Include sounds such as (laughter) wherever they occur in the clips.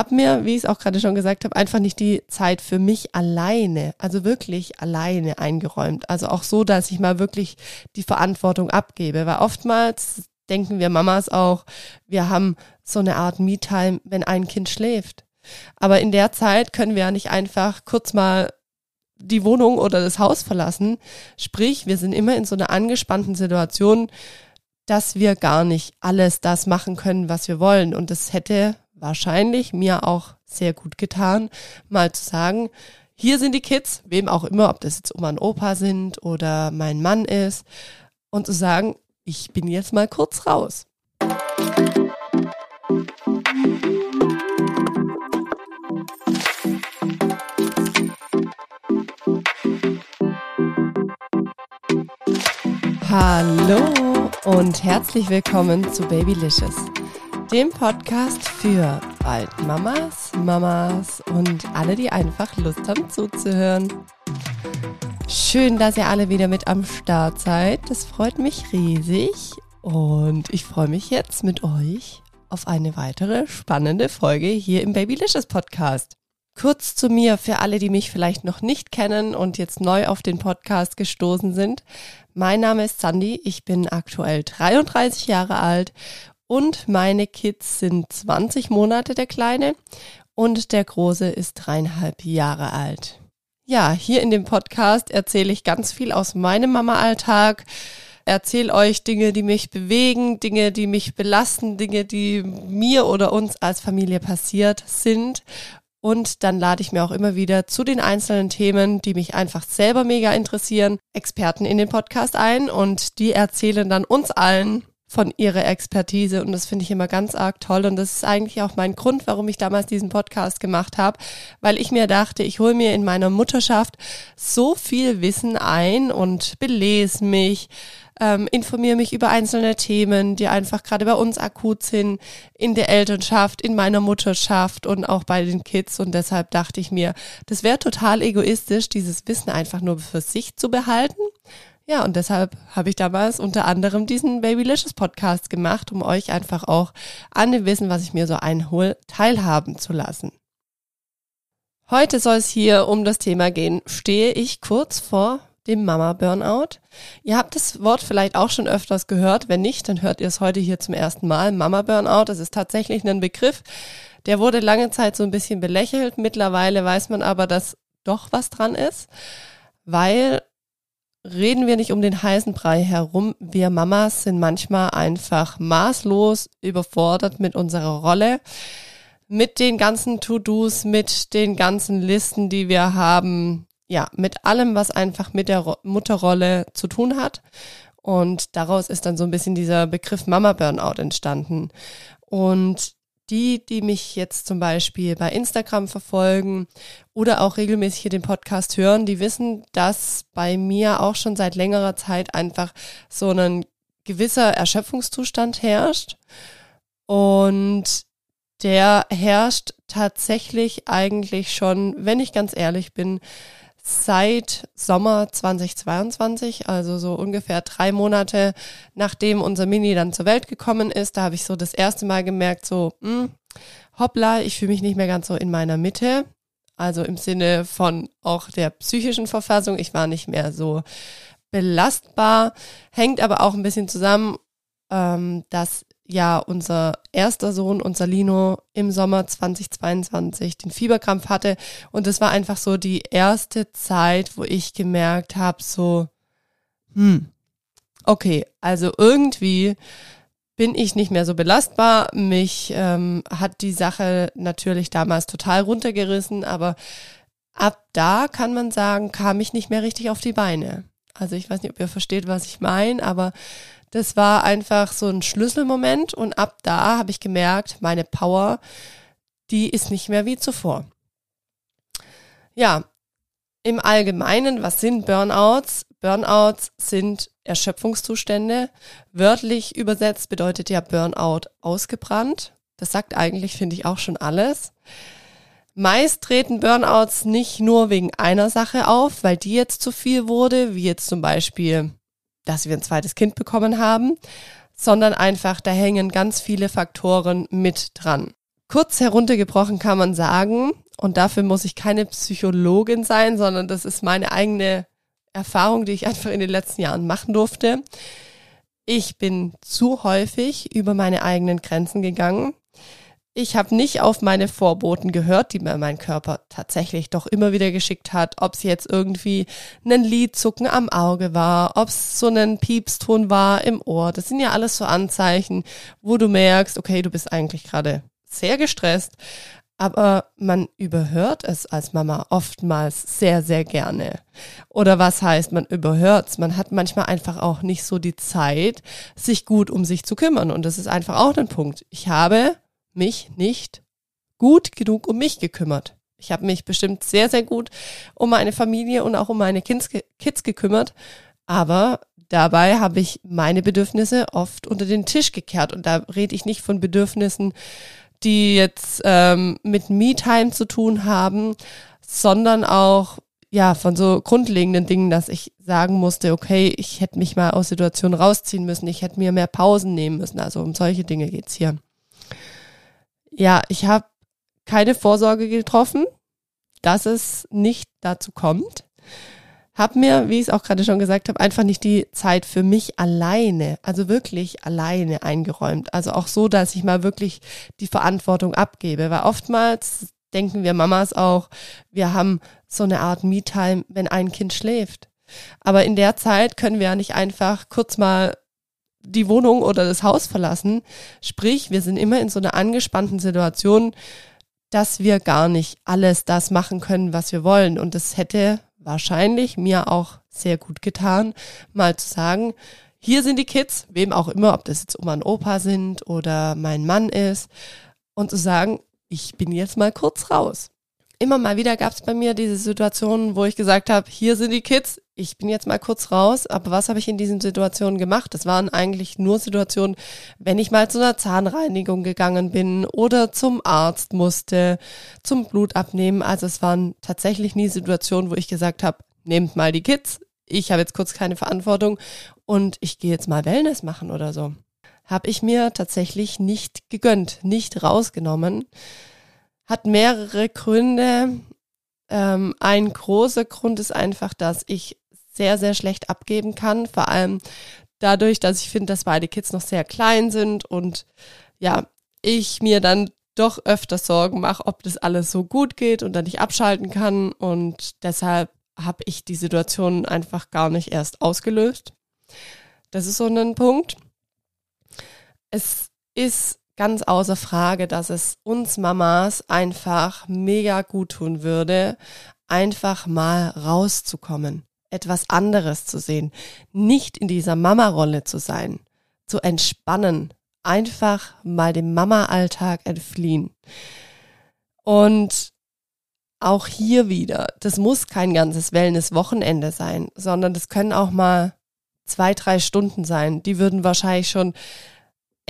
habe mir, wie ich es auch gerade schon gesagt habe, einfach nicht die Zeit für mich alleine, also wirklich alleine eingeräumt. Also auch so, dass ich mal wirklich die Verantwortung abgebe. Weil oftmals denken wir Mamas auch, wir haben so eine Art Me-Time, wenn ein Kind schläft. Aber in der Zeit können wir ja nicht einfach kurz mal die Wohnung oder das Haus verlassen. Sprich, wir sind immer in so einer angespannten Situation, dass wir gar nicht alles das machen können, was wir wollen. Und das hätte wahrscheinlich mir auch sehr gut getan, mal zu sagen, hier sind die Kids, wem auch immer, ob das jetzt Oma und Opa sind oder mein Mann ist, und zu sagen, ich bin jetzt mal kurz raus. Hallo und herzlich willkommen zu Babylicious, dem Podcast für bald Mamas, Mamas und alle, die einfach Lust haben zuzuhören. Schön, dass ihr alle wieder mit am Start seid. Das freut mich riesig und ich freue mich jetzt mit euch auf eine weitere spannende Folge hier im Babylicious Podcast. Kurz zu mir für alle, die mich vielleicht noch nicht kennen und jetzt neu auf den Podcast gestoßen sind. Mein Name ist Sandy, ich bin aktuell 33 Jahre alt und meine Kids sind 20 Monate der Kleine. Und der Große ist dreieinhalb Jahre alt. Ja, hier in dem Podcast erzähle ich ganz viel aus meinem Mama-Alltag, erzähle euch Dinge, die mich bewegen, Dinge, die mich belasten, Dinge, die mir oder uns als Familie passiert sind. Und dann lade ich mir auch immer wieder zu den einzelnen Themen, die mich einfach selber mega interessieren, Experten in den Podcast ein. Und die erzählen dann uns allen von ihrer Expertise und das finde ich immer ganz arg toll und das ist eigentlich auch mein Grund, warum ich damals diesen Podcast gemacht habe, weil ich mir dachte, ich hole mir in meiner Mutterschaft so viel Wissen ein und belese mich, ähm, informiere mich über einzelne Themen, die einfach gerade bei uns akut sind, in der Elternschaft, in meiner Mutterschaft und auch bei den Kids. Und deshalb dachte ich mir, das wäre total egoistisch, dieses Wissen einfach nur für sich zu behalten. Ja, und deshalb habe ich damals unter anderem diesen Babylicious Podcast gemacht, um euch einfach auch an dem Wissen, was ich mir so einhole, teilhaben zu lassen. Heute soll es hier um das Thema gehen, stehe ich kurz vor dem Mama-Burnout. Ihr habt das Wort vielleicht auch schon öfters gehört. Wenn nicht, dann hört ihr es heute hier zum ersten Mal. Mama-Burnout, das ist tatsächlich ein Begriff. Der wurde lange Zeit so ein bisschen belächelt. Mittlerweile weiß man aber, dass doch was dran ist, weil reden wir nicht um den heißen Brei herum. Wir Mamas sind manchmal einfach maßlos überfordert mit unserer Rolle, mit den ganzen To-Dos, mit den ganzen Listen, die wir haben, ja, mit allem, was einfach mit der Mutterrolle zu tun hat. Und daraus ist dann so ein bisschen dieser Begriff Mama Burnout entstanden. Und die, die mich jetzt zum Beispiel bei Instagram verfolgen oder auch regelmäßig hier den Podcast hören, die wissen, dass bei mir auch schon seit längerer Zeit einfach so ein gewisser Erschöpfungszustand herrscht. Und der herrscht tatsächlich eigentlich schon, wenn ich ganz ehrlich bin, seit Sommer 2022, also so ungefähr drei Monate nachdem unser Mini dann zur Welt gekommen ist. Da habe ich so das erste Mal gemerkt, so, mh, hm, hoppla, ich fühle mich nicht mehr ganz so in meiner Mitte. Also im Sinne von auch der psychischen Verfassung. Ich war nicht mehr so belastbar. Hängt aber auch ein bisschen zusammen, ähm, dass ja unser erster Sohn, unser Lino, im Sommer 2022 den Fieberkrampf hatte. Und das war einfach so die erste Zeit, wo ich gemerkt habe, so, hm, okay, also irgendwie bin ich nicht mehr so belastbar. Mich ähm, hat die Sache natürlich damals total runtergerissen, aber ab da kann man sagen, kam ich nicht mehr richtig auf die Beine. Also ich weiß nicht, ob ihr versteht, was ich meine, aber das war einfach so ein Schlüsselmoment und ab da habe ich gemerkt, meine Power, die ist nicht mehr wie zuvor. Ja, im Allgemeinen, was sind Burnouts? Burnouts sind Erschöpfungszustände. Wörtlich übersetzt bedeutet ja Burnout ausgebrannt. Das sagt eigentlich, finde ich, auch schon alles. Meist treten Burnouts nicht nur wegen einer Sache auf, weil die jetzt zu viel wurde, wie jetzt zum Beispiel dass wir ein zweites Kind bekommen haben, sondern einfach, da hängen ganz viele Faktoren mit dran. Kurz heruntergebrochen kann man sagen, und dafür muss ich keine Psychologin sein, sondern das ist meine eigene Erfahrung, die ich einfach in den letzten Jahren machen durfte. Ich bin zu häufig über meine eigenen Grenzen gegangen. Ich habe nicht auf meine Vorboten gehört, die mir mein Körper tatsächlich doch immer wieder geschickt hat, ob es jetzt irgendwie ein Lidzucken am Auge war, ob es so ein Piepston war im Ohr. Das sind ja alles so Anzeichen, wo du merkst, okay, du bist eigentlich gerade sehr gestresst, aber man überhört es als Mama oftmals sehr, sehr gerne. Oder was heißt, man überhört es? Man hat manchmal einfach auch nicht so die Zeit, sich gut um sich zu kümmern. Und das ist einfach auch ein Punkt. Ich habe mich nicht gut genug um mich gekümmert. Ich habe mich bestimmt sehr, sehr gut um meine Familie und auch um meine Kids, Kids gekümmert. Aber dabei habe ich meine Bedürfnisse oft unter den Tisch gekehrt. Und da rede ich nicht von Bedürfnissen, die jetzt ähm, mit Me-Time zu tun haben, sondern auch ja von so grundlegenden Dingen, dass ich sagen musste, okay, ich hätte mich mal aus Situationen rausziehen müssen, ich hätte mir mehr Pausen nehmen müssen. Also um solche Dinge geht's hier. Ja, ich habe keine Vorsorge getroffen, dass es nicht dazu kommt habe mir, wie ich es auch gerade schon gesagt habe, einfach nicht die Zeit für mich alleine, also wirklich alleine eingeräumt. Also auch so, dass ich mal wirklich die Verantwortung abgebe. Weil oftmals denken wir Mamas auch, wir haben so eine Art Me-Time, wenn ein Kind schläft. Aber in der Zeit können wir ja nicht einfach kurz mal die Wohnung oder das Haus verlassen. Sprich, wir sind immer in so einer angespannten Situation, dass wir gar nicht alles das machen können, was wir wollen. Und das hätte wahrscheinlich mir auch sehr gut getan, mal zu sagen, hier sind die Kids, wem auch immer, ob das jetzt Oma und Opa sind oder mein Mann ist, und zu sagen, ich bin jetzt mal kurz raus. Immer mal wieder gab es bei mir diese Situationen, wo ich gesagt habe, hier sind die Kids, ich bin jetzt mal kurz raus, aber was habe ich in diesen Situationen gemacht? Das waren eigentlich nur Situationen, wenn ich mal zu einer Zahnreinigung gegangen bin oder zum Arzt musste, zum Blut abnehmen. Also es waren tatsächlich nie Situationen, wo ich gesagt habe, nehmt mal die Kids, ich habe jetzt kurz keine Verantwortung und ich gehe jetzt mal Wellness machen oder so. Habe ich mir tatsächlich nicht gegönnt, nicht rausgenommen. Hat mehrere Gründe. Ähm, ein großer Grund ist einfach, dass ich sehr, sehr schlecht abgeben kann. Vor allem dadurch, dass ich finde, dass beide Kids noch sehr klein sind und ja, ich mir dann doch öfter Sorgen mache, ob das alles so gut geht und dann nicht abschalten kann. Und deshalb habe ich die Situation einfach gar nicht erst ausgelöst. Das ist so ein Punkt. Es ist ganz außer Frage, dass es uns Mamas einfach mega gut tun würde, einfach mal rauszukommen etwas anderes zu sehen, nicht in dieser Mama-Rolle zu sein, zu entspannen, einfach mal dem Mama-Alltag entfliehen. Und auch hier wieder, das muss kein ganzes Wellness-Wochenende sein, sondern das können auch mal zwei, drei Stunden sein. Die würden wahrscheinlich schon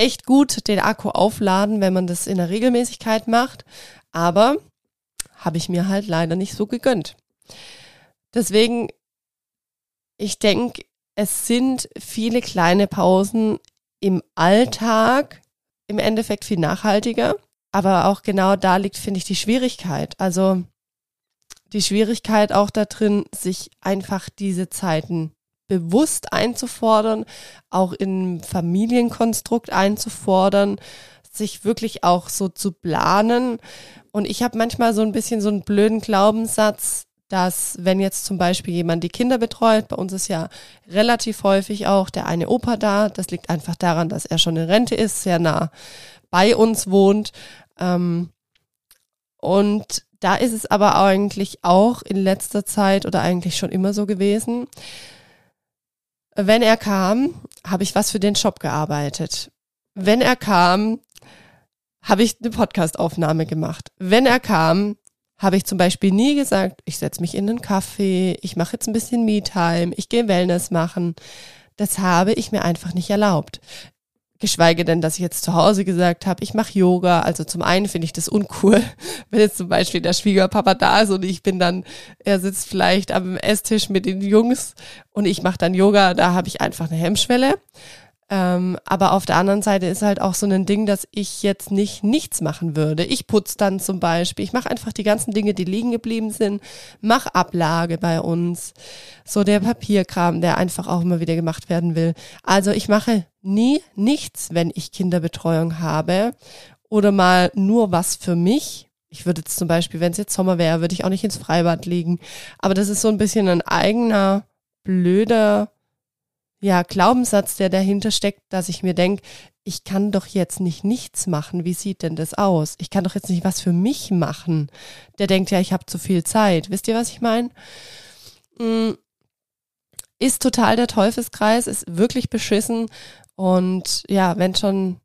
echt gut den Akku aufladen, wenn man das in der Regelmäßigkeit macht. Aber habe ich mir halt leider nicht so gegönnt. Deswegen ich denke, es sind viele kleine Pausen im Alltag im Endeffekt viel nachhaltiger. Aber auch genau da liegt, finde ich, die Schwierigkeit. Also die Schwierigkeit auch da drin, sich einfach diese Zeiten bewusst einzufordern, auch im Familienkonstrukt einzufordern, sich wirklich auch so zu planen. Und ich habe manchmal so ein bisschen so einen blöden Glaubenssatz, dass wenn jetzt zum Beispiel jemand die Kinder betreut, bei uns ist ja relativ häufig auch der eine Opa da, das liegt einfach daran, dass er schon in Rente ist, sehr nah bei uns wohnt. Ähm, und da ist es aber eigentlich auch in letzter Zeit oder eigentlich schon immer so gewesen, wenn er kam, habe ich was für den Shop gearbeitet. Wenn er kam, habe ich eine Podcastaufnahme gemacht. Wenn er kam, habe ich zum Beispiel nie gesagt, ich setze mich in einen Kaffee, ich mache jetzt ein bisschen Me-Time, ich gehe Wellness machen. Das habe ich mir einfach nicht erlaubt. Geschweige denn, dass ich jetzt zu Hause gesagt habe, ich mache Yoga. Also zum einen finde ich das uncool, (laughs) wenn jetzt zum Beispiel der Schwiegerpapa da ist und ich bin dann, er sitzt vielleicht am Esstisch mit den Jungs und ich mache dann Yoga, da habe ich einfach eine Hemmschwelle. Ähm, aber auf der anderen Seite ist halt auch so ein Ding, dass ich jetzt nicht nichts machen würde. Ich putze dann zum Beispiel, ich mache einfach die ganzen Dinge, die liegen geblieben sind, mach Ablage bei uns, so der Papierkram, der einfach auch immer wieder gemacht werden will. Also ich mache nie nichts, wenn ich Kinderbetreuung habe oder mal nur was für mich. Ich würde jetzt zum Beispiel, wenn es jetzt Sommer wäre, würde ich auch nicht ins Freibad liegen. Aber das ist so ein bisschen ein eigener, blöder ja, Glaubenssatz, der dahinter steckt, dass ich mir denke, ich kann doch jetzt nicht nichts machen. Wie sieht denn das aus? Ich kann doch jetzt nicht was für mich machen. Der denkt ja, ich habe zu viel Zeit. Wisst ihr, was ich meine? Mm, ist total der Teufelskreis, ist wirklich beschissen. Und ja, wenn schon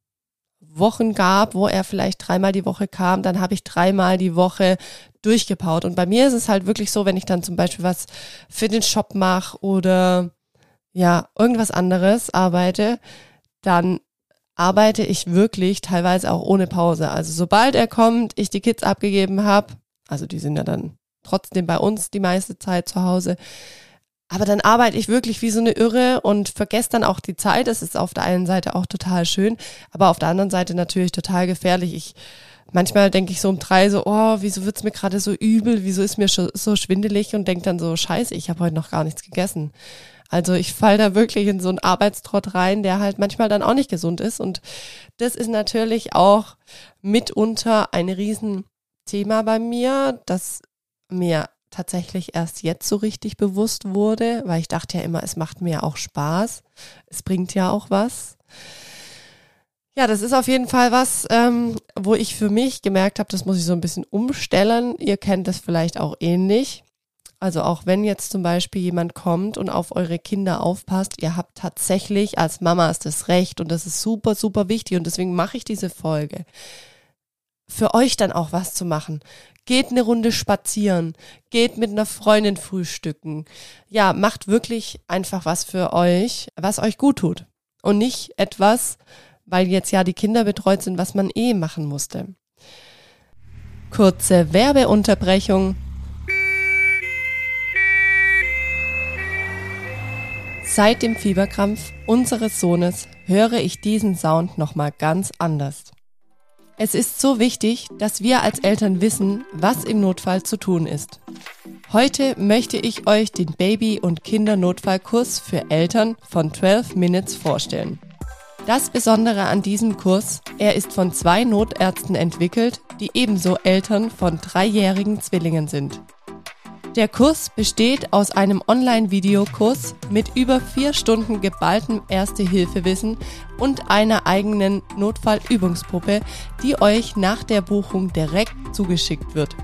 Wochen gab, wo er vielleicht dreimal die Woche kam, dann habe ich dreimal die Woche durchgepaut. Und bei mir ist es halt wirklich so, wenn ich dann zum Beispiel was für den Shop mache oder ja, irgendwas anderes arbeite, dann arbeite ich wirklich teilweise auch ohne Pause. Also sobald er kommt, ich die Kids abgegeben habe, also die sind ja dann trotzdem bei uns die meiste Zeit zu Hause, aber dann arbeite ich wirklich wie so eine Irre und vergesse dann auch die Zeit. Das ist auf der einen Seite auch total schön, aber auf der anderen Seite natürlich total gefährlich. Ich manchmal denke ich so um drei so, oh, wieso wird's mir gerade so übel, wieso ist mir so schwindelig und denke dann so, scheiße, ich habe heute noch gar nichts gegessen. Also ich fall da wirklich in so einen Arbeitstrott rein, der halt manchmal dann auch nicht gesund ist. Und das ist natürlich auch mitunter ein Riesenthema bei mir, das mir tatsächlich erst jetzt so richtig bewusst wurde, weil ich dachte ja immer, es macht mir auch Spaß. Es bringt ja auch was. Ja, das ist auf jeden Fall was, ähm, wo ich für mich gemerkt habe, das muss ich so ein bisschen umstellen. Ihr kennt das vielleicht auch ähnlich. Also auch wenn jetzt zum Beispiel jemand kommt und auf eure Kinder aufpasst, ihr habt tatsächlich als Mama das Recht und das ist super, super wichtig und deswegen mache ich diese Folge. Für euch dann auch was zu machen. Geht eine Runde spazieren, geht mit einer Freundin frühstücken. Ja, macht wirklich einfach was für euch, was euch gut tut. Und nicht etwas, weil jetzt ja die Kinder betreut sind, was man eh machen musste. Kurze Werbeunterbrechung. Seit dem Fieberkrampf unseres Sohnes höre ich diesen Sound nochmal ganz anders. Es ist so wichtig, dass wir als Eltern wissen, was im Notfall zu tun ist. Heute möchte ich euch den Baby- und Kindernotfallkurs für Eltern von 12 Minutes vorstellen. Das Besondere an diesem Kurs, er ist von zwei Notärzten entwickelt, die ebenso Eltern von dreijährigen Zwillingen sind. Der Kurs besteht aus einem Online-Videokurs mit über vier Stunden geballtem Erste-Hilfe-Wissen und einer eigenen Notfallübungspuppe, die euch nach der Buchung direkt zugeschickt wird.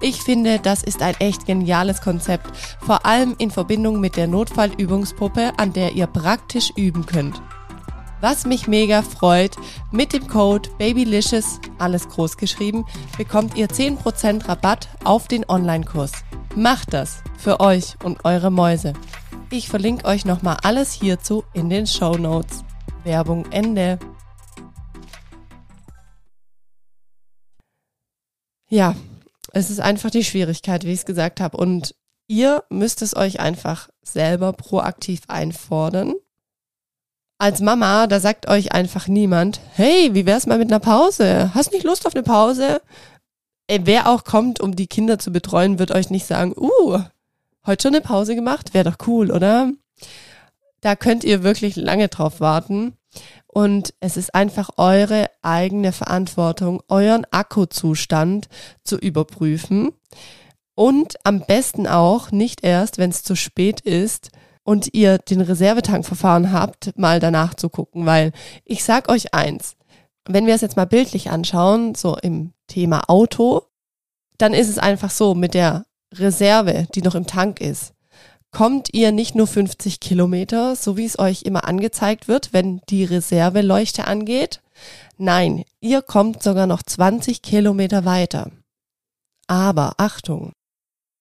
Ich finde, das ist ein echt geniales Konzept, vor allem in Verbindung mit der Notfallübungspuppe, an der ihr praktisch üben könnt. Was mich mega freut, mit dem Code BABYLICIOUS, alles groß geschrieben, bekommt ihr 10% Rabatt auf den Online-Kurs. Macht das für euch und eure Mäuse. Ich verlinke euch nochmal alles hierzu in den Show Notes. Werbung Ende. Ja, es ist einfach die Schwierigkeit, wie ich es gesagt habe. Und ihr müsst es euch einfach selber proaktiv einfordern. Als Mama, da sagt euch einfach niemand, hey, wie wär's mal mit einer Pause? Hast nicht Lust auf eine Pause? ey, wer auch kommt, um die Kinder zu betreuen, wird euch nicht sagen, uh, heute schon eine Pause gemacht? Wäre doch cool, oder? Da könnt ihr wirklich lange drauf warten. Und es ist einfach eure eigene Verantwortung, euren Akkuzustand zu überprüfen. Und am besten auch nicht erst, wenn es zu spät ist und ihr den Reservetankverfahren habt, mal danach zu gucken. Weil ich sag euch eins, wenn wir es jetzt mal bildlich anschauen, so im Thema Auto, dann ist es einfach so, mit der Reserve, die noch im Tank ist, kommt ihr nicht nur 50 Kilometer, so wie es euch immer angezeigt wird, wenn die Reserveleuchte angeht. Nein, ihr kommt sogar noch 20 Kilometer weiter. Aber Achtung,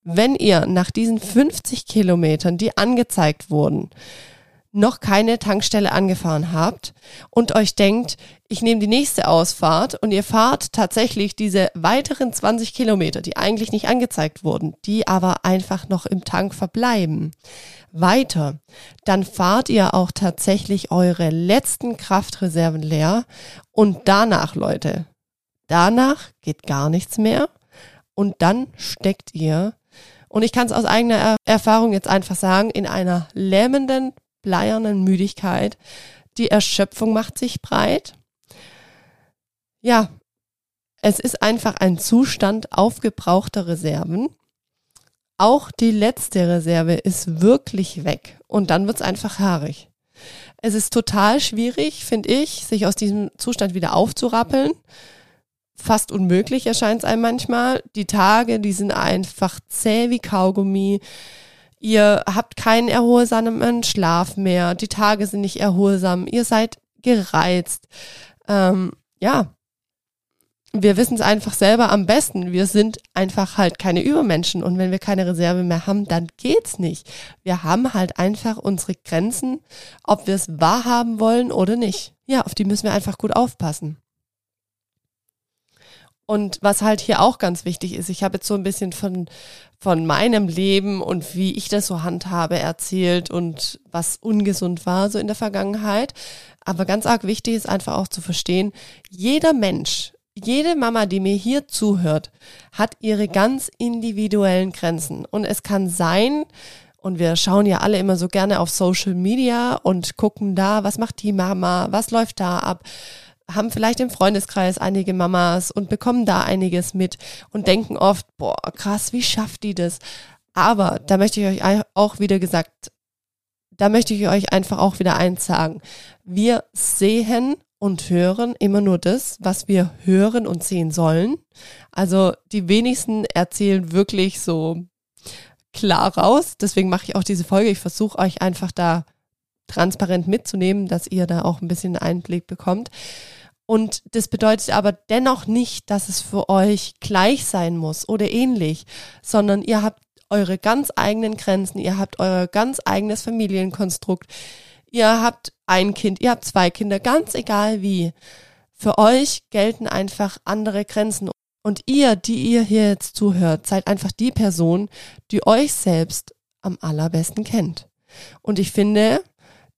wenn ihr nach diesen 50 Kilometern, die angezeigt wurden, noch keine Tankstelle angefahren habt und euch denkt, ich nehme die nächste Ausfahrt und ihr fahrt tatsächlich diese weiteren 20 Kilometer, die eigentlich nicht angezeigt wurden, die aber einfach noch im Tank verbleiben, weiter, dann fahrt ihr auch tatsächlich eure letzten Kraftreserven leer und danach, Leute, danach geht gar nichts mehr und dann steckt ihr und ich kann es aus eigener Erfahrung jetzt einfach sagen, in einer lähmenden, bleiernen Müdigkeit. Die Erschöpfung macht sich breit. Ja, es ist einfach ein Zustand aufgebrauchter Reserven. Auch die letzte Reserve ist wirklich weg und dann wird's einfach haarig. Es ist total schwierig, finde ich, sich aus diesem Zustand wieder aufzurappeln fast unmöglich erscheint es einem manchmal. Die Tage, die sind einfach zäh wie Kaugummi. Ihr habt keinen erholsamen Schlaf mehr. Die Tage sind nicht erholsam. Ihr seid gereizt. Ähm, ja, wir wissen es einfach selber am besten. Wir sind einfach halt keine Übermenschen und wenn wir keine Reserve mehr haben, dann geht's nicht. Wir haben halt einfach unsere Grenzen, ob wir es wahrhaben wollen oder nicht. Ja, auf die müssen wir einfach gut aufpassen. Und was halt hier auch ganz wichtig ist, ich habe jetzt so ein bisschen von, von meinem Leben und wie ich das so handhabe erzählt und was ungesund war so in der Vergangenheit. Aber ganz arg wichtig ist einfach auch zu verstehen, jeder Mensch, jede Mama, die mir hier zuhört, hat ihre ganz individuellen Grenzen. Und es kann sein, und wir schauen ja alle immer so gerne auf Social Media und gucken da, was macht die Mama, was läuft da ab haben vielleicht im Freundeskreis einige Mamas und bekommen da einiges mit und denken oft, boah, krass, wie schafft die das? Aber da möchte ich euch auch wieder gesagt, da möchte ich euch einfach auch wieder eins sagen. Wir sehen und hören immer nur das, was wir hören und sehen sollen. Also die wenigsten erzählen wirklich so klar raus. Deswegen mache ich auch diese Folge. Ich versuche euch einfach da transparent mitzunehmen, dass ihr da auch ein bisschen Einblick bekommt. Und das bedeutet aber dennoch nicht, dass es für euch gleich sein muss oder ähnlich, sondern ihr habt eure ganz eigenen Grenzen, ihr habt euer ganz eigenes Familienkonstrukt, ihr habt ein Kind, ihr habt zwei Kinder, ganz egal wie. Für euch gelten einfach andere Grenzen. Und ihr, die ihr hier jetzt zuhört, seid einfach die Person, die euch selbst am allerbesten kennt. Und ich finde,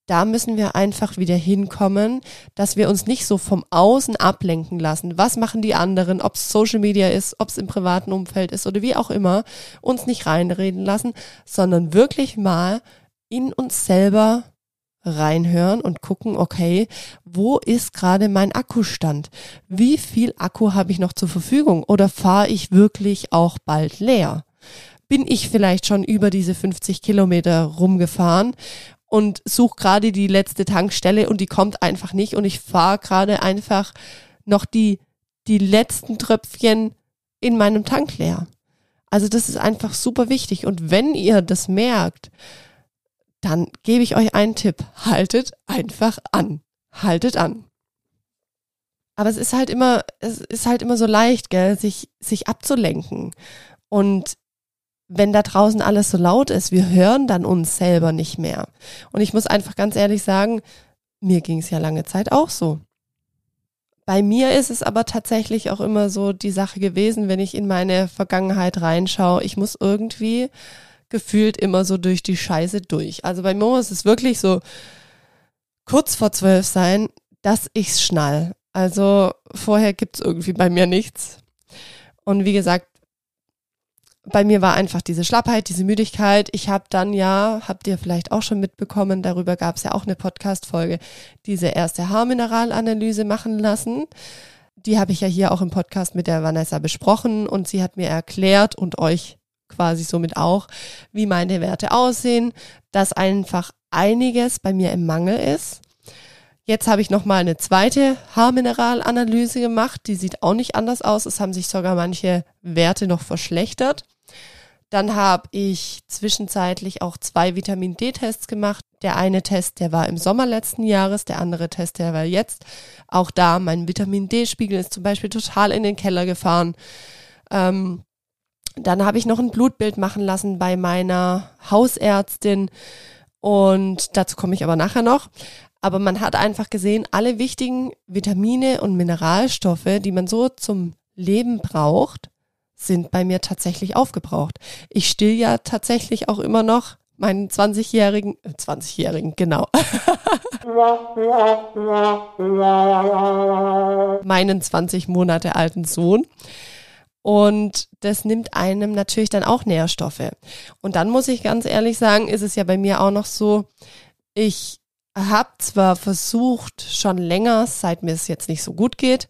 da müssen wir einfach wieder hinkommen, dass wir uns nicht so vom Außen ablenken lassen. Was machen die anderen, ob es Social Media ist, ob es im privaten Umfeld ist oder wie auch immer, uns nicht reinreden lassen, sondern wirklich mal in uns selber reinhören und gucken, okay, wo ist gerade mein Akkustand? Wie viel Akku habe ich noch zur Verfügung oder fahre ich wirklich auch bald leer? Bin ich vielleicht schon über diese 50 Kilometer rumgefahren und suche gerade die letzte Tankstelle und die kommt einfach nicht und ich fahre gerade einfach noch die, die letzten Tröpfchen in meinem Tank leer. Also das ist einfach super wichtig. Und wenn ihr das merkt, dann gebe ich euch einen Tipp. Haltet einfach an. Haltet an. Aber es ist halt immer, es ist halt immer so leicht, gell, sich, sich abzulenken. Und wenn da draußen alles so laut ist, wir hören dann uns selber nicht mehr. Und ich muss einfach ganz ehrlich sagen, mir ging es ja lange Zeit auch so. Bei mir ist es aber tatsächlich auch immer so die Sache gewesen, wenn ich in meine Vergangenheit reinschaue, ich muss irgendwie gefühlt immer so durch die Scheiße durch. Also bei mir muss es wirklich so kurz vor zwölf sein, dass ich's schnall. Also vorher gibt's irgendwie bei mir nichts. Und wie gesagt, bei mir war einfach diese Schlappheit, diese Müdigkeit. Ich habe dann ja, habt ihr vielleicht auch schon mitbekommen, darüber gab es ja auch eine Podcast-Folge, diese erste Haarmineralanalyse machen lassen. Die habe ich ja hier auch im Podcast mit der Vanessa besprochen und sie hat mir erklärt und euch quasi somit auch, wie meine Werte aussehen, dass einfach einiges bei mir im Mangel ist. Jetzt habe ich nochmal eine zweite Haarmineralanalyse gemacht. Die sieht auch nicht anders aus. Es haben sich sogar manche Werte noch verschlechtert. Dann habe ich zwischenzeitlich auch zwei Vitamin D-Tests gemacht. Der eine Test, der war im Sommer letzten Jahres, der andere Test, der war jetzt. Auch da, mein Vitamin D-Spiegel ist zum Beispiel total in den Keller gefahren. Ähm, dann habe ich noch ein Blutbild machen lassen bei meiner Hausärztin Und dazu komme ich aber nachher noch. Aber man hat einfach gesehen, alle wichtigen Vitamine und Mineralstoffe, die man so zum Leben braucht, sind bei mir tatsächlich aufgebraucht. Ich still ja tatsächlich auch immer noch meinen 20-jährigen, äh, 20-jährigen, genau. (laughs) meinen 20 Monate alten Sohn. Und das nimmt einem natürlich dann auch Nährstoffe. Und dann muss ich ganz ehrlich sagen, ist es ja bei mir auch noch so, ich habe zwar versucht, schon länger, seit mir es jetzt nicht so gut geht,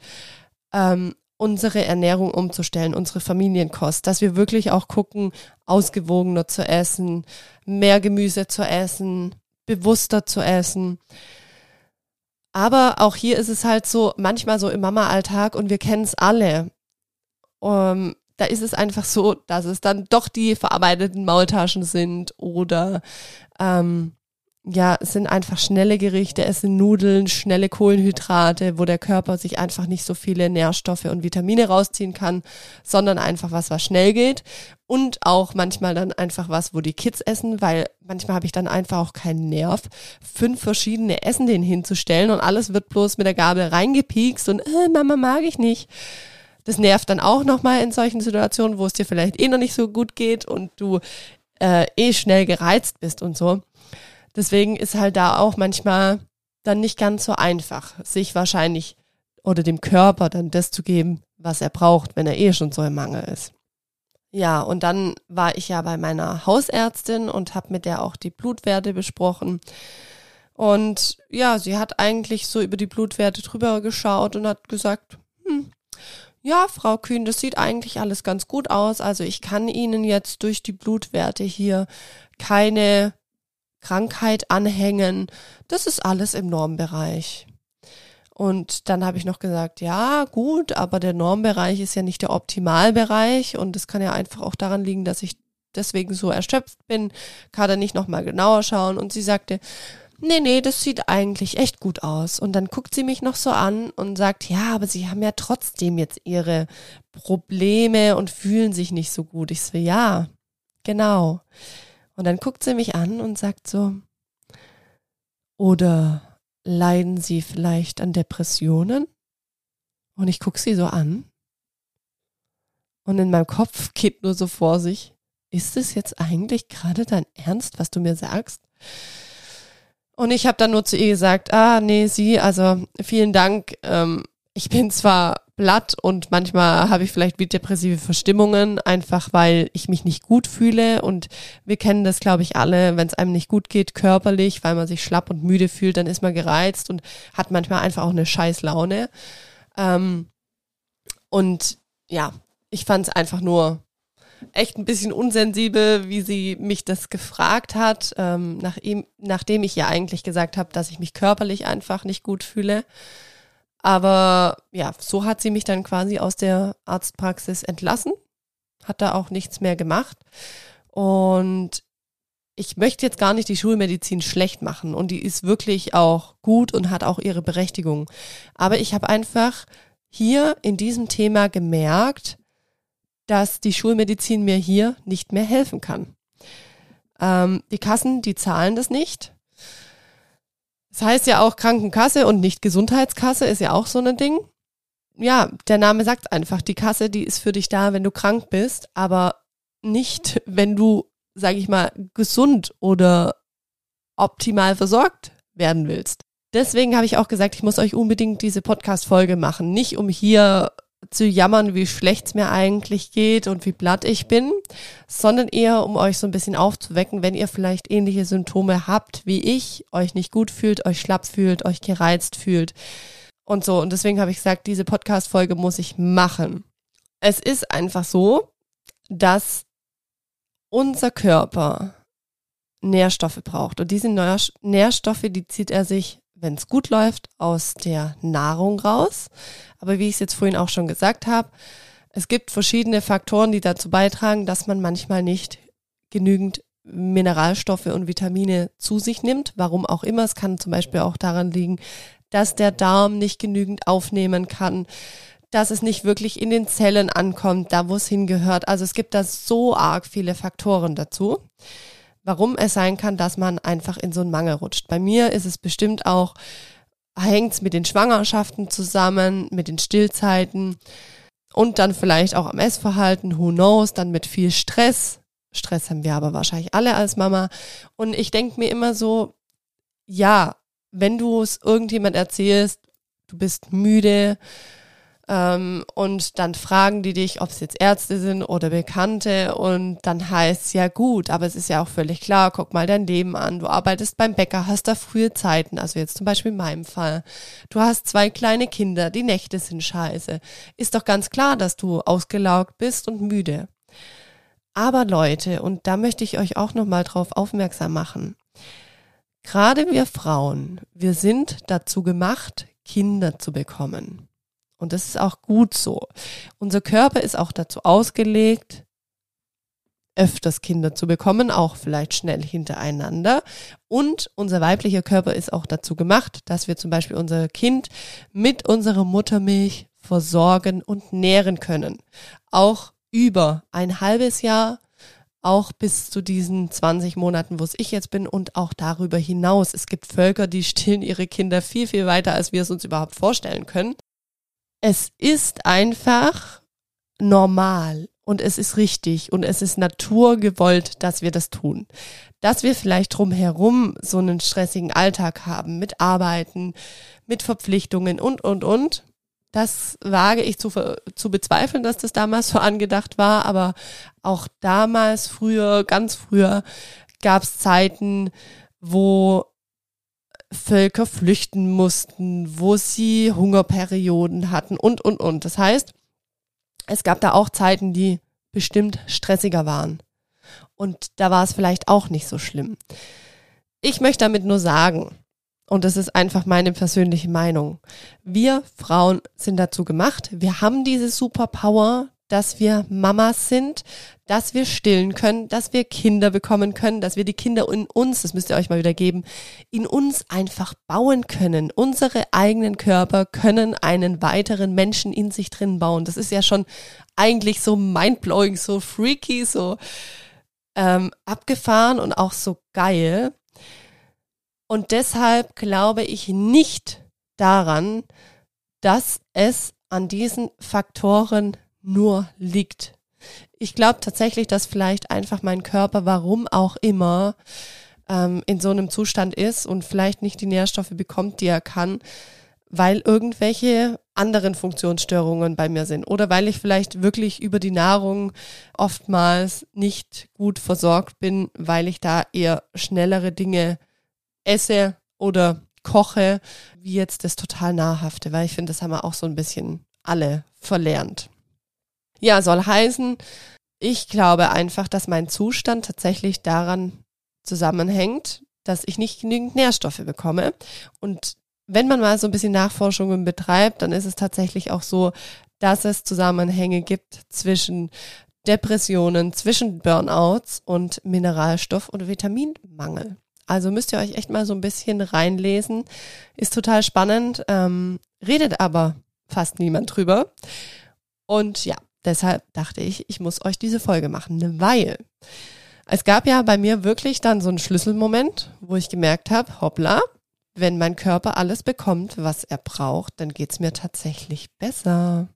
ähm, unsere Ernährung umzustellen, unsere Familienkost, dass wir wirklich auch gucken, ausgewogener zu essen, mehr Gemüse zu essen, bewusster zu essen. Aber auch hier ist es halt so, manchmal so im Mama-Alltag und wir kennen es alle. Um, ähm, da ist es einfach so, dass es dann doch die verarbeiteten Maultaschen sind oder ähm, ja, es sind einfach schnelle Gerichte, es sind Nudeln, schnelle Kohlenhydrate, wo der Körper sich einfach nicht so viele Nährstoffe und Vitamine rausziehen kann, sondern einfach was, was schnell geht. Und auch manchmal dann einfach was, wo die Kids essen, weil manchmal habe ich dann einfach auch keinen Nerv, fünf verschiedene Essen denen hinzustellen und alles wird bloß mit der Gabel reingepiekst und äh, Mama mag ich nicht. Das nervt dann auch nochmal in solchen Situationen, wo es dir vielleicht eh noch nicht so gut geht und du äh, eh schnell gereizt bist und so. Deswegen ist halt da auch manchmal dann nicht ganz so einfach, sich wahrscheinlich oder dem Körper dann das zu geben, was er braucht, wenn er eh schon so im Mangel ist. Ja, und dann war ich ja bei meiner Hausärztin und habe mit der auch die Blutwerte besprochen. Und ja, sie hat eigentlich so über die Blutwerte drüber geschaut und hat gesagt, hm, ja, Frau Kühn, das sieht eigentlich alles ganz gut aus. Also ich kann Ihnen jetzt durch die Blutwerte hier keine Krankheit anhängen. Das ist alles im Normbereich. Und dann habe ich noch gesagt, ja, gut, aber der Normbereich ist ja nicht der Optimalbereich und es kann ja einfach auch daran liegen, dass ich deswegen so erschöpft bin, kann da nicht nochmal genauer schauen. Und sie sagte, nee, nee, das sieht eigentlich echt gut aus. Und dann guckt sie mich noch so an und sagt, ja, aber sie haben ja trotzdem jetzt ihre Probleme und fühlen sich nicht so gut. Ich so, ja, genau. Und dann guckt sie mich an und sagt so, oder leiden Sie vielleicht an Depressionen? Und ich gucke sie so an. Und in meinem Kopf geht nur so vor sich, ist es jetzt eigentlich gerade dein Ernst, was du mir sagst? Und ich habe dann nur zu ihr gesagt, ah, nee, sie, also vielen Dank. Ähm, ich bin zwar blatt und manchmal habe ich vielleicht wie depressive Verstimmungen, einfach weil ich mich nicht gut fühle. Und wir kennen das, glaube ich, alle, wenn es einem nicht gut geht, körperlich, weil man sich schlapp und müde fühlt, dann ist man gereizt und hat manchmal einfach auch eine scheiß Laune. Ähm, und ja, ich fand es einfach nur echt ein bisschen unsensibel, wie sie mich das gefragt hat, ähm, nach ihm, nachdem ich ja eigentlich gesagt habe, dass ich mich körperlich einfach nicht gut fühle. Aber ja, so hat sie mich dann quasi aus der Arztpraxis entlassen, hat da auch nichts mehr gemacht. Und ich möchte jetzt gar nicht die Schulmedizin schlecht machen und die ist wirklich auch gut und hat auch ihre Berechtigung. Aber ich habe einfach hier in diesem Thema gemerkt, dass die Schulmedizin mir hier nicht mehr helfen kann. Ähm, die Kassen, die zahlen das nicht. Das heißt ja auch Krankenkasse und nicht Gesundheitskasse ist ja auch so ein Ding. Ja, der Name sagt einfach, die Kasse, die ist für dich da, wenn du krank bist, aber nicht, wenn du, sag ich mal, gesund oder optimal versorgt werden willst. Deswegen habe ich auch gesagt, ich muss euch unbedingt diese Podcast-Folge machen. Nicht um hier zu jammern, wie schlecht es mir eigentlich geht und wie blatt ich bin, sondern eher, um euch so ein bisschen aufzuwecken, wenn ihr vielleicht ähnliche Symptome habt wie ich, euch nicht gut fühlt, euch schlapp fühlt, euch gereizt fühlt und so. Und deswegen habe ich gesagt, diese Podcast-Folge muss ich machen. Es ist einfach so, dass unser Körper Nährstoffe braucht. Und diese Nährstoffe, die zieht er sich wenn es gut läuft, aus der Nahrung raus. Aber wie ich es jetzt vorhin auch schon gesagt habe, es gibt verschiedene Faktoren, die dazu beitragen, dass man manchmal nicht genügend Mineralstoffe und Vitamine zu sich nimmt. Warum auch immer. Es kann zum Beispiel auch daran liegen, dass der Darm nicht genügend aufnehmen kann, dass es nicht wirklich in den Zellen ankommt, da wo es hingehört. Also es gibt da so arg viele Faktoren dazu. Warum es sein kann, dass man einfach in so einen Mangel rutscht. Bei mir ist es bestimmt auch, hängt es mit den Schwangerschaften zusammen, mit den Stillzeiten und dann vielleicht auch am Essverhalten, who knows, dann mit viel Stress. Stress haben wir aber wahrscheinlich alle als Mama. Und ich denke mir immer so, ja, wenn du es irgendjemand erzählst, du bist müde, ähm, und dann fragen die dich, ob es jetzt Ärzte sind oder Bekannte und dann heißt ja gut, aber es ist ja auch völlig klar, guck mal dein Leben an, du arbeitest beim Bäcker, hast da frühe Zeiten, also jetzt zum Beispiel in meinem Fall. Du hast zwei kleine Kinder, die Nächte sind scheiße. Ist doch ganz klar, dass du ausgelaugt bist und müde. Aber Leute, und da möchte ich euch auch nochmal drauf aufmerksam machen. Gerade wir Frauen, wir sind dazu gemacht, Kinder zu bekommen. Und das ist auch gut so. Unser Körper ist auch dazu ausgelegt, öfters Kinder zu bekommen, auch vielleicht schnell hintereinander. Und unser weiblicher Körper ist auch dazu gemacht, dass wir zum Beispiel unser Kind mit unserer Muttermilch versorgen und nähren können. Auch über ein halbes Jahr, auch bis zu diesen 20 Monaten, wo es ich jetzt bin und auch darüber hinaus. Es gibt Völker, die stillen ihre Kinder viel, viel weiter, als wir es uns überhaupt vorstellen können es ist einfach normal und es ist richtig und es ist naturgewollt, dass wir das tun. Dass wir vielleicht drumherum so einen stressigen Alltag haben mit Arbeiten, mit Verpflichtungen und, und, und. Das wage ich zu, zu bezweifeln, dass das damals so angedacht war, aber auch damals, früher, ganz früher, gab es Zeiten, wo Völker flüchten mussten, wo sie Hungerperioden hatten und, und, und. Das heißt, es gab da auch Zeiten, die bestimmt stressiger waren. Und da war es vielleicht auch nicht so schlimm. Ich möchte damit nur sagen, und das ist einfach meine persönliche Meinung, wir Frauen sind dazu gemacht, wir haben diese Superpower, dass wir Mamas sind, dass wir stillen können, dass wir Kinder bekommen können, dass wir die Kinder in uns, das müsst ihr euch mal wieder geben, in uns einfach bauen können. Unsere eigenen Körper können einen weiteren Menschen in sich drin bauen. Das ist ja schon eigentlich so mindblowing, so freaky, so ähm, abgefahren und auch so geil. Und deshalb glaube ich nicht daran, dass es an diesen Faktoren nur liegt. Ich glaube tatsächlich, dass vielleicht einfach mein Körper, warum auch immer, ähm, in so einem Zustand ist und vielleicht nicht die Nährstoffe bekommt, die er kann, weil irgendwelche anderen Funktionsstörungen bei mir sind oder weil ich vielleicht wirklich über die Nahrung oftmals nicht gut versorgt bin, weil ich da eher schnellere Dinge esse oder koche, wie jetzt das total nahrhafte, weil ich finde, das haben wir auch so ein bisschen alle verlernt. Ja, soll heißen, ich glaube einfach, dass mein Zustand tatsächlich daran zusammenhängt, dass ich nicht genügend Nährstoffe bekomme. Und wenn man mal so ein bisschen Nachforschungen betreibt, dann ist es tatsächlich auch so, dass es Zusammenhänge gibt zwischen Depressionen, zwischen Burnouts und Mineralstoff- und Vitaminmangel. Also müsst ihr euch echt mal so ein bisschen reinlesen. Ist total spannend, ähm, redet aber fast niemand drüber. Und ja, Deshalb dachte ich, ich muss euch diese Folge machen, weil es gab ja bei mir wirklich dann so einen Schlüsselmoment, wo ich gemerkt habe, hoppla, wenn mein Körper alles bekommt, was er braucht, dann geht's mir tatsächlich besser.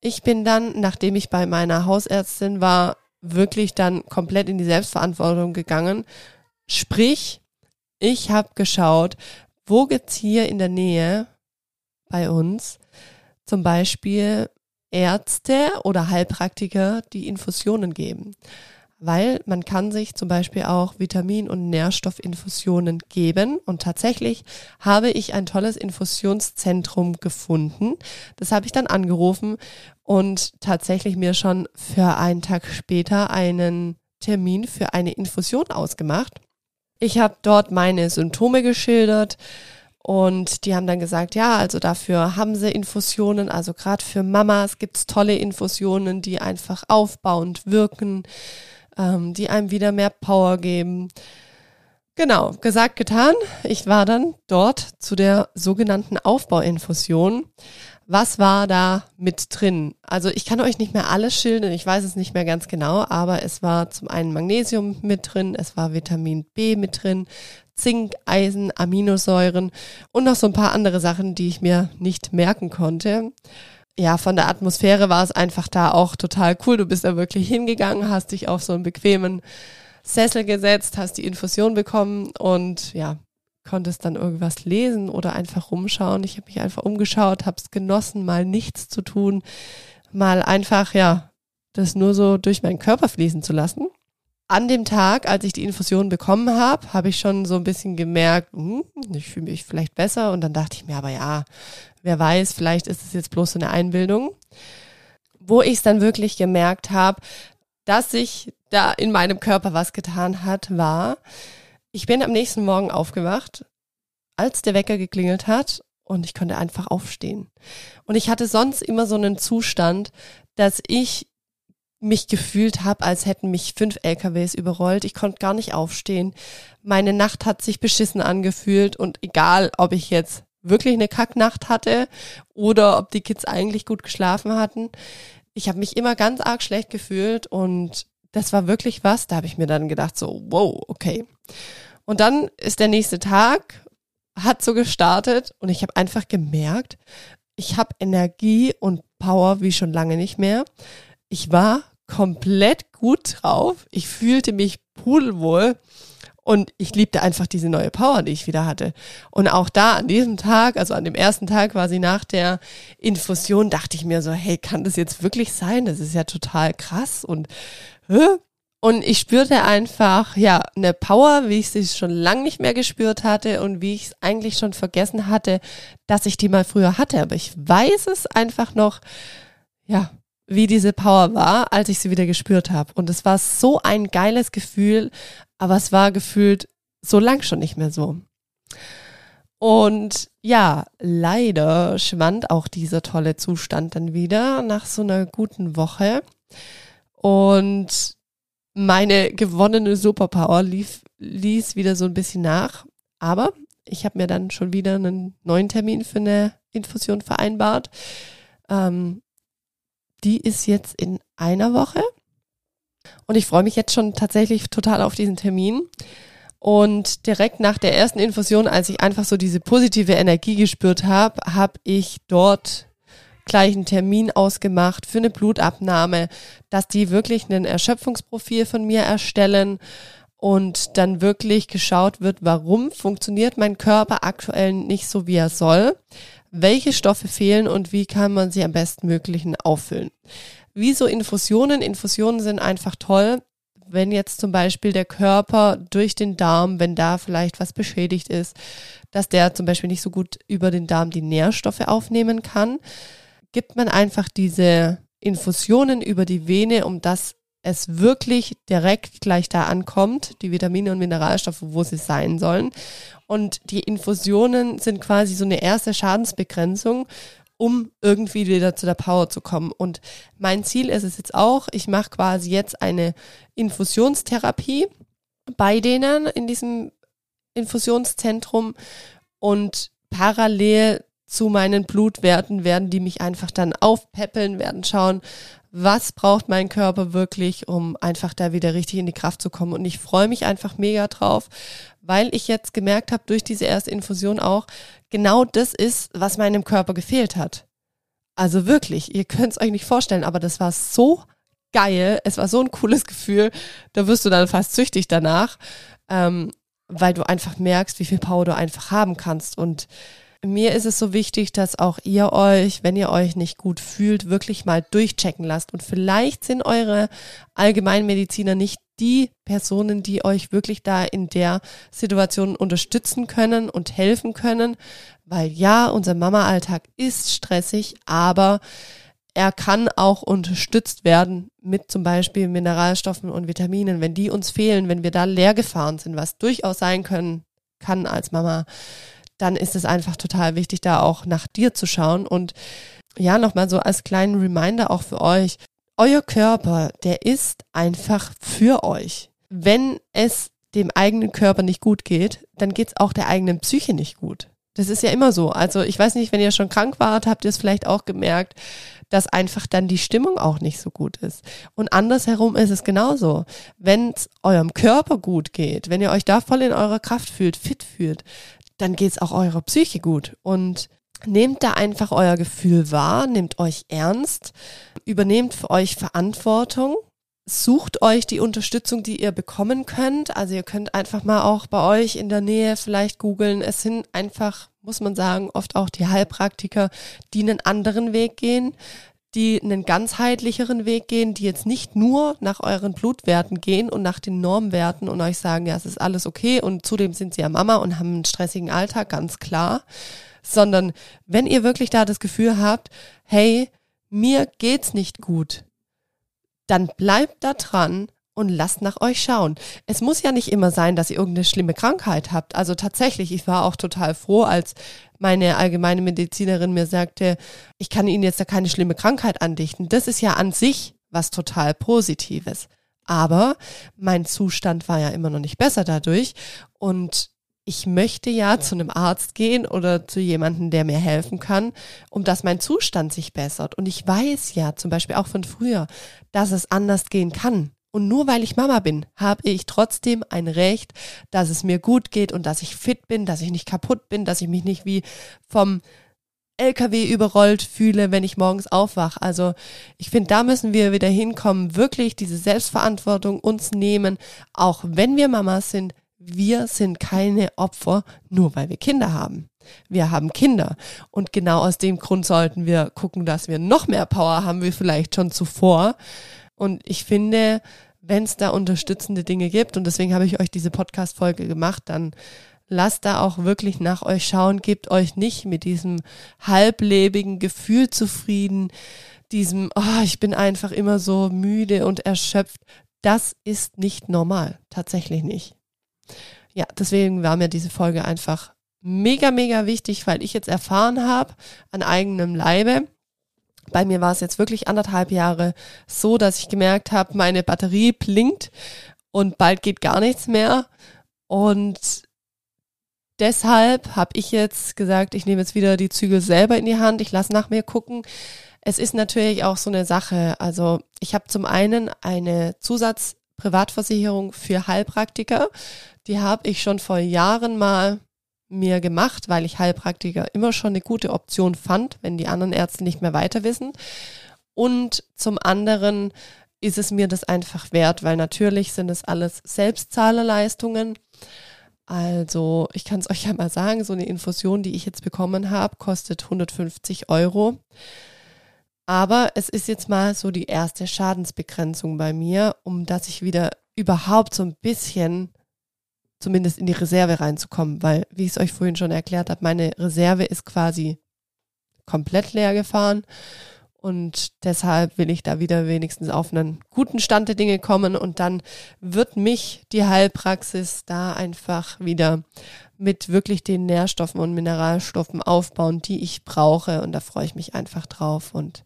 Ich bin dann, nachdem ich bei meiner Hausärztin war, wirklich dann komplett in die Selbstverantwortung gegangen. Sprich, ich habe geschaut, wo gibt's hier in der Nähe bei uns zum Beispiel Ärzte oder Heilpraktiker, die Infusionen geben. Weil man kann sich zum Beispiel auch Vitamin- und Nährstoffinfusionen geben. Und tatsächlich habe ich ein tolles Infusionszentrum gefunden. Das habe ich dann angerufen und tatsächlich mir schon für einen Tag später einen Termin für eine Infusion ausgemacht. Ich habe dort meine Symptome geschildert, und die haben dann gesagt, ja, also dafür haben sie Infusionen, also gerade für Mamas gibt's tolle Infusionen, die einfach aufbauend wirken, ähm, die einem wieder mehr Power geben. Genau, gesagt, getan. Ich war dann dort zu der sogenannten Aufbauinfusion, Was war da mit drin? Also ich kann euch nicht mehr alles schildern, ich weiß es nicht mehr ganz genau, aber es war zum einen Magnesium mit drin, es war Vitamin B mit drin, Zink, Eisen, Aminosäuren und noch so ein paar andere Sachen, die ich mir nicht merken konnte. Ja, von der Atmosphäre war es einfach da auch total cool. Du bist da wirklich hingegangen, hast dich auf so einen bequemen Sessel gesetzt, hast die Infusion bekommen und ja, konntest dann irgendwas lesen oder einfach rumschauen. Ich habe mich einfach umgeschaut, habe es genossen, mal nichts zu tun, mal einfach, ja, das nur so durch meinen Körper fließen zu lassen. An dem Tag, als ich die Infusion bekommen habe, habe ich schon so ein bisschen gemerkt, hm, ich fühle mich vielleicht besser. Und dann dachte ich mir, aber ja, wer weiß, vielleicht ist es jetzt bloß so eine Einbildung. Wo ich es dann wirklich gemerkt habe, dass sich da in meinem Körper was getan hat, war, ich bin am nächsten Morgen aufgewacht, als der Wecker geklingelt hat und ich konnte einfach aufstehen. Und ich hatte sonst immer so einen Zustand, dass ich mich gefühlt habe, als hätten mich fünf LKWs überrollt. Ich konnte gar nicht aufstehen. Meine Nacht hat sich beschissen angefühlt und egal, ob ich jetzt wirklich eine Kacknacht hatte oder ob die Kids eigentlich gut geschlafen hatten, ich habe mich immer ganz arg schlecht gefühlt und das war wirklich was. Da habe ich mir dann gedacht, so, wow, okay. Und dann ist der nächste Tag, hat so gestartet und ich habe einfach gemerkt, ich habe Energie und Power wie schon lange nicht mehr. Ich war komplett gut drauf. Ich fühlte mich pudelwohl und ich liebte einfach diese neue Power, die ich wieder hatte. Und auch da an diesem Tag, also an dem ersten Tag quasi nach der Infusion, dachte ich mir so, hey, kann das jetzt wirklich sein? Das ist ja total krass und hä? Und ich spürte einfach, ja, eine Power, wie ich sie schon lange nicht mehr gespürt hatte und wie ich es eigentlich schon vergessen hatte, dass ich die mal früher hatte. Aber ich weiß es einfach noch, ja, wie diese Power war, als ich sie wieder gespürt habe. Und es war so ein geiles Gefühl, aber es war gefühlt so lang schon nicht mehr so. Und ja, leider schwand auch dieser tolle Zustand dann wieder nach so einer guten Woche. Und meine gewonnene Superpower lief, ließ wieder so ein bisschen nach. Aber ich habe mir dann schon wieder einen neuen Termin für eine Infusion vereinbart. Ähm, die ist jetzt in einer Woche. Und ich freue mich jetzt schon tatsächlich total auf diesen Termin. Und direkt nach der ersten Infusion, als ich einfach so diese positive Energie gespürt habe, habe ich dort gleich einen Termin ausgemacht für eine Blutabnahme, dass die wirklich ein Erschöpfungsprofil von mir erstellen und dann wirklich geschaut wird, warum funktioniert mein Körper aktuell nicht so, wie er soll, welche Stoffe fehlen und wie kann man sie am bestmöglichen auffüllen. Wie so Infusionen. Infusionen sind einfach toll, wenn jetzt zum Beispiel der Körper durch den Darm, wenn da vielleicht was beschädigt ist, dass der zum Beispiel nicht so gut über den Darm die Nährstoffe aufnehmen kann gibt man einfach diese Infusionen über die Vene, um dass es wirklich direkt gleich da ankommt, die Vitamine und Mineralstoffe, wo sie sein sollen. Und die Infusionen sind quasi so eine erste Schadensbegrenzung, um irgendwie wieder zu der Power zu kommen. Und mein Ziel ist es jetzt auch, ich mache quasi jetzt eine Infusionstherapie bei denen in diesem Infusionszentrum und parallel zu meinen Blutwerten werden die mich einfach dann aufpäppeln, werden schauen, was braucht mein Körper wirklich, um einfach da wieder richtig in die Kraft zu kommen. Und ich freue mich einfach mega drauf, weil ich jetzt gemerkt habe, durch diese erste Infusion auch, genau das ist, was meinem Körper gefehlt hat. Also wirklich, ihr könnt es euch nicht vorstellen, aber das war so geil, es war so ein cooles Gefühl, da wirst du dann fast süchtig danach, ähm, weil du einfach merkst, wie viel Power du einfach haben kannst. Und mir ist es so wichtig, dass auch ihr euch, wenn ihr euch nicht gut fühlt, wirklich mal durchchecken lasst. Und vielleicht sind eure Allgemeinmediziner nicht die Personen, die euch wirklich da in der Situation unterstützen können und helfen können. Weil ja, unser Mama-Alltag ist stressig, aber er kann auch unterstützt werden mit zum Beispiel Mineralstoffen und Vitaminen. Wenn die uns fehlen, wenn wir da leer gefahren sind, was durchaus sein können, kann als Mama, dann ist es einfach total wichtig, da auch nach dir zu schauen. Und ja, nochmal so als kleinen Reminder auch für euch. Euer Körper, der ist einfach für euch. Wenn es dem eigenen Körper nicht gut geht, dann geht es auch der eigenen Psyche nicht gut. Das ist ja immer so. Also ich weiß nicht, wenn ihr schon krank wart, habt ihr es vielleicht auch gemerkt, dass einfach dann die Stimmung auch nicht so gut ist. Und andersherum ist es genauso. Wenn es eurem Körper gut geht, wenn ihr euch da voll in eurer Kraft fühlt, fit fühlt, dann geht es auch eurer Psyche gut. Und nehmt da einfach euer Gefühl wahr, nehmt euch ernst, übernehmt für euch Verantwortung sucht euch die Unterstützung, die ihr bekommen könnt. Also ihr könnt einfach mal auch bei euch in der Nähe vielleicht googeln. Es sind einfach, muss man sagen, oft auch die Heilpraktiker, die einen anderen Weg gehen, die einen ganzheitlicheren Weg gehen, die jetzt nicht nur nach euren Blutwerten gehen und nach den Normwerten und euch sagen, ja, es ist alles okay und zudem sind sie ja Mama und haben einen stressigen Alltag, ganz klar, sondern wenn ihr wirklich da das Gefühl habt, hey, mir geht's nicht gut, dann bleibt da dran und lasst nach euch schauen. Es muss ja nicht immer sein, dass ihr irgendeine schlimme Krankheit habt. Also tatsächlich, ich war auch total froh, als meine allgemeine Medizinerin mir sagte, ich kann Ihnen jetzt da keine schlimme Krankheit andichten. Das ist ja an sich was total Positives. Aber mein Zustand war ja immer noch nicht besser dadurch und ich möchte ja zu einem Arzt gehen oder zu jemandem, der mir helfen kann, um dass mein Zustand sich bessert. Und ich weiß ja zum Beispiel auch von früher, dass es anders gehen kann. Und nur weil ich Mama bin, habe ich trotzdem ein Recht, dass es mir gut geht und dass ich fit bin, dass ich nicht kaputt bin, dass ich mich nicht wie vom LKW überrollt fühle, wenn ich morgens aufwache. Also ich finde, da müssen wir wieder hinkommen, wirklich diese Selbstverantwortung uns nehmen, auch wenn wir Mamas sind, wir sind keine Opfer, nur weil wir Kinder haben. Wir haben Kinder. Und genau aus dem Grund sollten wir gucken, dass wir noch mehr Power haben, wie vielleicht schon zuvor. Und ich finde, wenn es da unterstützende Dinge gibt, und deswegen habe ich euch diese Podcast-Folge gemacht, dann lasst da auch wirklich nach euch schauen, gebt euch nicht mit diesem halblebigen Gefühl zufrieden, diesem, oh, ich bin einfach immer so müde und erschöpft. Das ist nicht normal, tatsächlich nicht. Ja, deswegen war mir diese Folge einfach mega, mega wichtig, weil ich jetzt erfahren habe an eigenem Leibe. Bei mir war es jetzt wirklich anderthalb Jahre so, dass ich gemerkt habe, meine Batterie blinkt und bald geht gar nichts mehr. Und deshalb habe ich jetzt gesagt, ich nehme jetzt wieder die Zügel selber in die Hand. Ich lasse nach mir gucken. Es ist natürlich auch so eine Sache. Also ich habe zum einen eine Zusatz Privatversicherung für Heilpraktiker. Die habe ich schon vor Jahren mal mir gemacht, weil ich Heilpraktiker immer schon eine gute Option fand, wenn die anderen Ärzte nicht mehr weiter wissen. Und zum anderen ist es mir das einfach wert, weil natürlich sind es alles Selbstzahlerleistungen. Also ich kann es euch ja mal sagen, so eine Infusion, die ich jetzt bekommen habe, kostet 150 Euro. Aber es ist jetzt mal so die erste Schadensbegrenzung bei mir, um dass ich wieder überhaupt so ein bisschen zumindest in die Reserve reinzukommen, weil, wie ich es euch vorhin schon erklärt habe, meine Reserve ist quasi komplett leer gefahren und deshalb will ich da wieder wenigstens auf einen guten Stand der Dinge kommen und dann wird mich die Heilpraxis da einfach wieder mit wirklich den Nährstoffen und Mineralstoffen aufbauen, die ich brauche. Und da freue ich mich einfach drauf und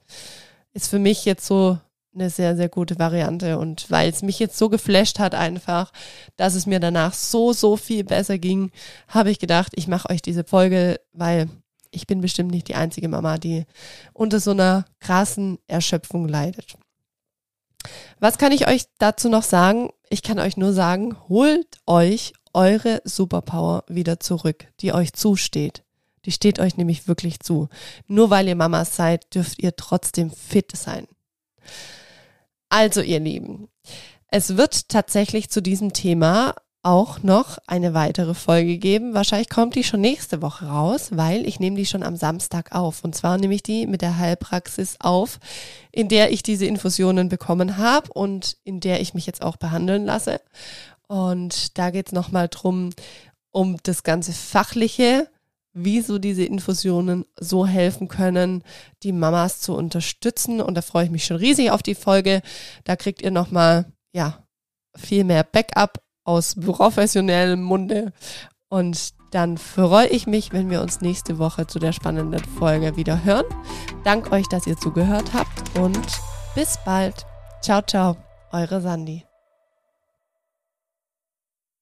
ist für mich jetzt so eine sehr, sehr gute Variante. Und weil es mich jetzt so geflasht hat einfach, dass es mir danach so, so viel besser ging, habe ich gedacht, ich mache euch diese Folge, weil ich bin bestimmt nicht die einzige Mama, die unter so einer krassen Erschöpfung leidet. Was kann ich euch dazu noch sagen? Ich kann euch nur sagen, holt euch eure Superpower wieder zurück, die euch zusteht. Die steht euch nämlich wirklich zu. Nur weil ihr Mamas seid, dürft ihr trotzdem fit sein. Also ihr Lieben, es wird tatsächlich zu diesem Thema auch noch eine weitere Folge geben. Wahrscheinlich kommt die schon nächste Woche raus, weil ich nehme die schon am Samstag auf. Und zwar nehme ich die mit der Heilpraxis auf, in der ich diese Infusionen bekommen habe und in der ich mich jetzt auch behandeln lasse. Und da geht es nochmal drum, um das ganze Fachliche, wieso diese Infusionen so helfen können, die Mamas zu unterstützen. Und da freue ich mich schon riesig auf die Folge. Da kriegt ihr nochmal, ja, viel mehr Backup aus professionellem Munde. Und dann freue ich mich, wenn wir uns nächste Woche zu der spannenden Folge wieder hören. Dank euch, dass ihr zugehört habt und bis bald. Ciao, ciao, eure Sandy.